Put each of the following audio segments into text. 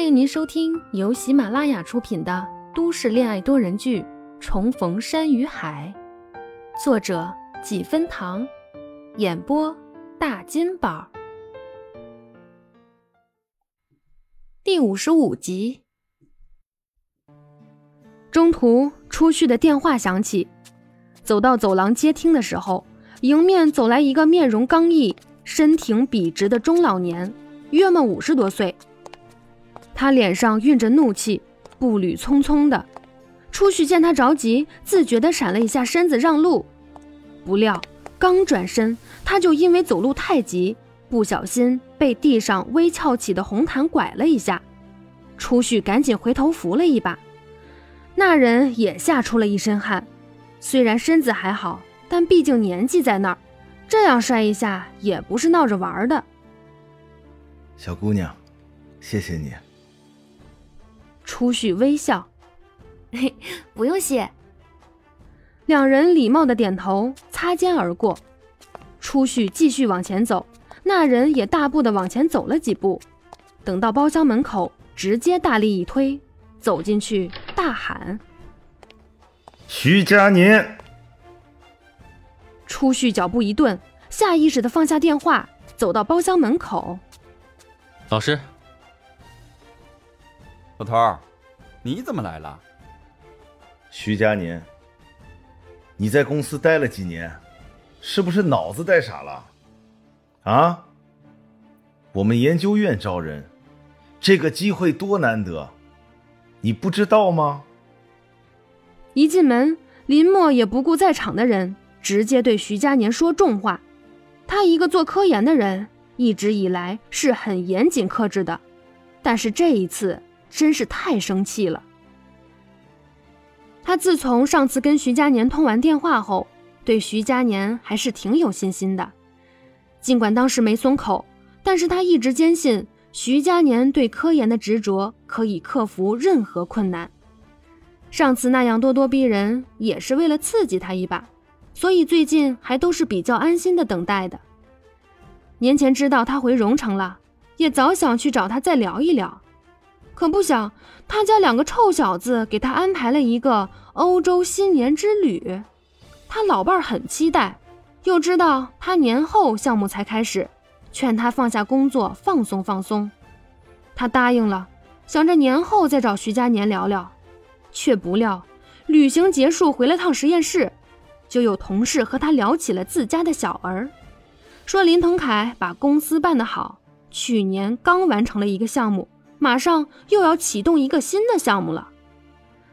欢迎您收听由喜马拉雅出品的都市恋爱多人剧《重逢山与海》，作者几分糖，演播大金宝，第五十五集。中途，初旭的电话响起，走到走廊接听的时候，迎面走来一个面容刚毅、身挺笔直的中老年，约莫五十多岁。他脸上蕴着怒气，步履匆匆的。初旭见他着急，自觉地闪了一下身子让路，不料刚转身，他就因为走路太急，不小心被地上微翘起的红毯拐了一下。初旭赶紧回头扶了一把，那人也吓出了一身汗。虽然身子还好，但毕竟年纪在那儿，这样摔一下也不是闹着玩的。小姑娘，谢谢你。初旭微笑，嘿，不用谢。两人礼貌的点头，擦肩而过。初旭继续往前走，那人也大步的往前走了几步。等到包厢门口，直接大力一推，走进去，大喊：“徐佳年！”初旭脚步一顿，下意识的放下电话，走到包厢门口。老师。老头儿，你怎么来了？徐佳年，你在公司待了几年，是不是脑子呆傻了？啊？我们研究院招人，这个机会多难得，你不知道吗？一进门，林默也不顾在场的人，直接对徐佳年说重话。他一个做科研的人，一直以来是很严谨克制的，但是这一次。真是太生气了。他自从上次跟徐佳年通完电话后，对徐佳年还是挺有信心的。尽管当时没松口，但是他一直坚信徐佳年对科研的执着可以克服任何困难。上次那样咄咄逼人，也是为了刺激他一把，所以最近还都是比较安心的等待的。年前知道他回荣城了，也早想去找他再聊一聊。可不想，他家两个臭小子给他安排了一个欧洲新年之旅，他老伴儿很期待，又知道他年后项目才开始，劝他放下工作放松放松，他答应了，想着年后再找徐佳年聊聊，却不料旅行结束回了趟实验室，就有同事和他聊起了自家的小儿，说林腾凯把公司办得好，去年刚完成了一个项目。马上又要启动一个新的项目了，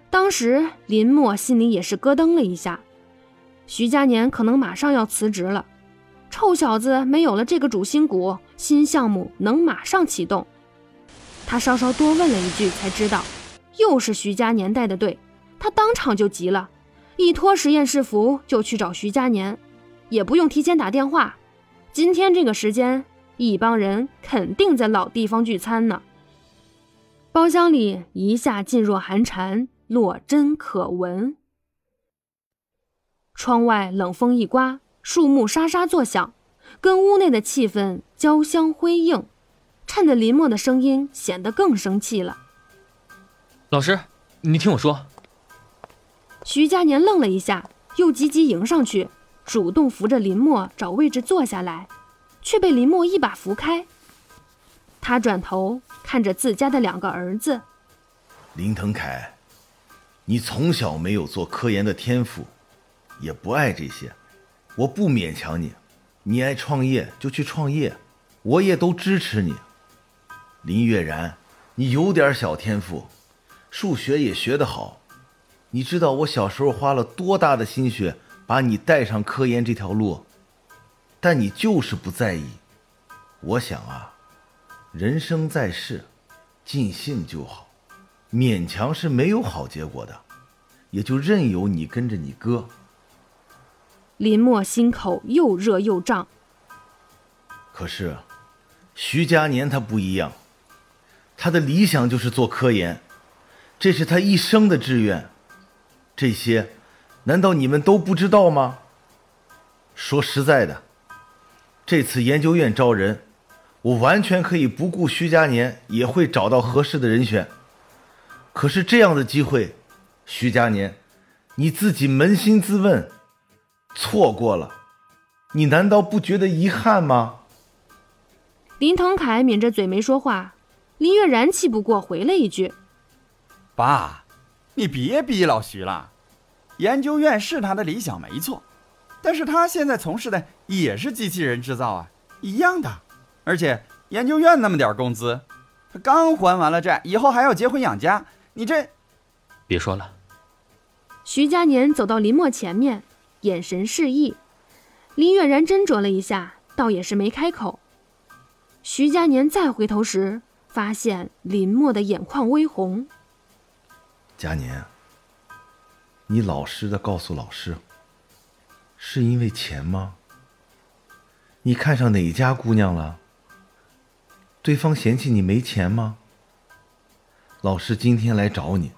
当时林默心里也是咯噔了一下，徐佳年可能马上要辞职了，臭小子没有了这个主心骨，新项目能马上启动。他稍稍多问了一句，才知道又是徐佳年带的队，他当场就急了，一脱实验室服就去找徐佳年，也不用提前打电话，今天这个时间，一帮人肯定在老地方聚餐呢。包厢里一下噤若寒蝉，落针可闻。窗外冷风一刮，树木沙沙作响，跟屋内的气氛交相辉映，衬得林默的声音显得更生气了。老师，你听我说。徐佳年愣了一下，又急急迎上去，主动扶着林默找位置坐下来，却被林默一把扶开。他转头看着自家的两个儿子，林腾凯，你从小没有做科研的天赋，也不爱这些，我不勉强你，你爱创业就去创业，我也都支持你。林月然，你有点小天赋，数学也学得好，你知道我小时候花了多大的心血把你带上科研这条路，但你就是不在意。我想啊。人生在世，尽兴就好，勉强是没有好结果的，也就任由你跟着你哥。林默心口又热又胀。可是，徐佳年他不一样，他的理想就是做科研，这是他一生的志愿。这些，难道你们都不知道吗？说实在的，这次研究院招人。我完全可以不顾徐佳年，也会找到合适的人选。可是这样的机会，徐佳年，你自己扪心自问，错过了，你难道不觉得遗憾吗？林腾凯抿着嘴没说话，林月然气不过，回了一句：“爸，你别逼老徐了。研究院是他的理想没错，但是他现在从事的也是机器人制造啊，一样的。而且研究院那么点工资，他刚还完了债，以后还要结婚养家，你这……别说了。”徐佳年走到林默前面，眼神示意。林月然斟酌了一下，倒也是没开口。徐佳年再回头时，发现林默的眼眶微红。佳年，你老实的告诉老师，是因为钱吗？你看上哪家姑娘了？对方嫌弃你没钱吗？老师今天来找你，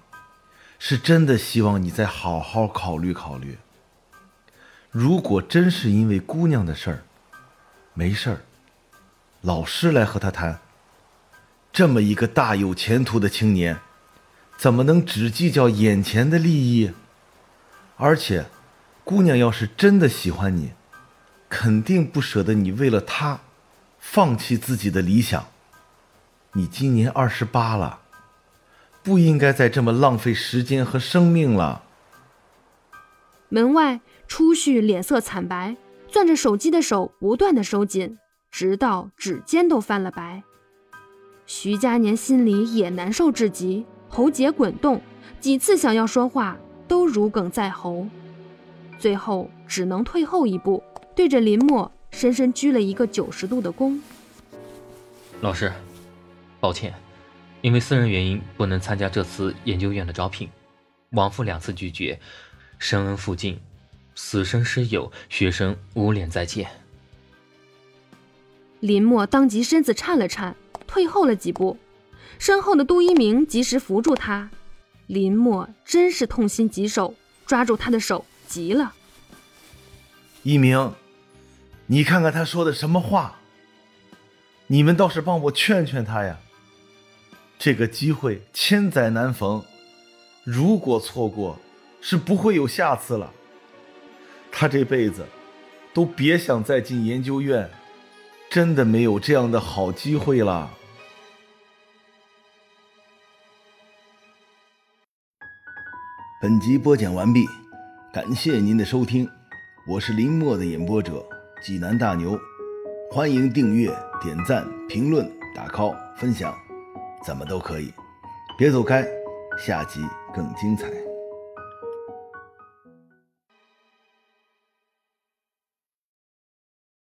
是真的希望你再好好考虑考虑。如果真是因为姑娘的事儿，没事儿。老师来和他谈。这么一个大有前途的青年，怎么能只计较眼前的利益？而且，姑娘要是真的喜欢你，肯定不舍得你为了她，放弃自己的理想。你今年二十八了，不应该再这么浪费时间和生命了。门外，初旭脸色惨白，攥着手机的手不断的收紧。直到指尖都泛了白，徐佳年心里也难受至极，喉结滚动，几次想要说话都如鲠在喉，最后只能退后一步，对着林墨深深鞠了一个九十度的躬。老师，抱歉，因为私人原因不能参加这次研究院的招聘，王父两次拒绝，深恩负尽，死生师友，学生无脸再见。林墨当即身子颤了颤，退后了几步。身后的杜一鸣及时扶住他。林墨真是痛心疾首，抓住他的手，急了：“一鸣，你看看他说的什么话？你们倒是帮我劝劝他呀！这个机会千载难逢，如果错过，是不会有下次了。他这辈子都别想再进研究院。”真的没有这样的好机会了。本集播讲完毕，感谢您的收听，我是林墨的演播者济南大牛，欢迎订阅、点赞、评论、打 call、分享，怎么都可以。别走开，下集更精彩。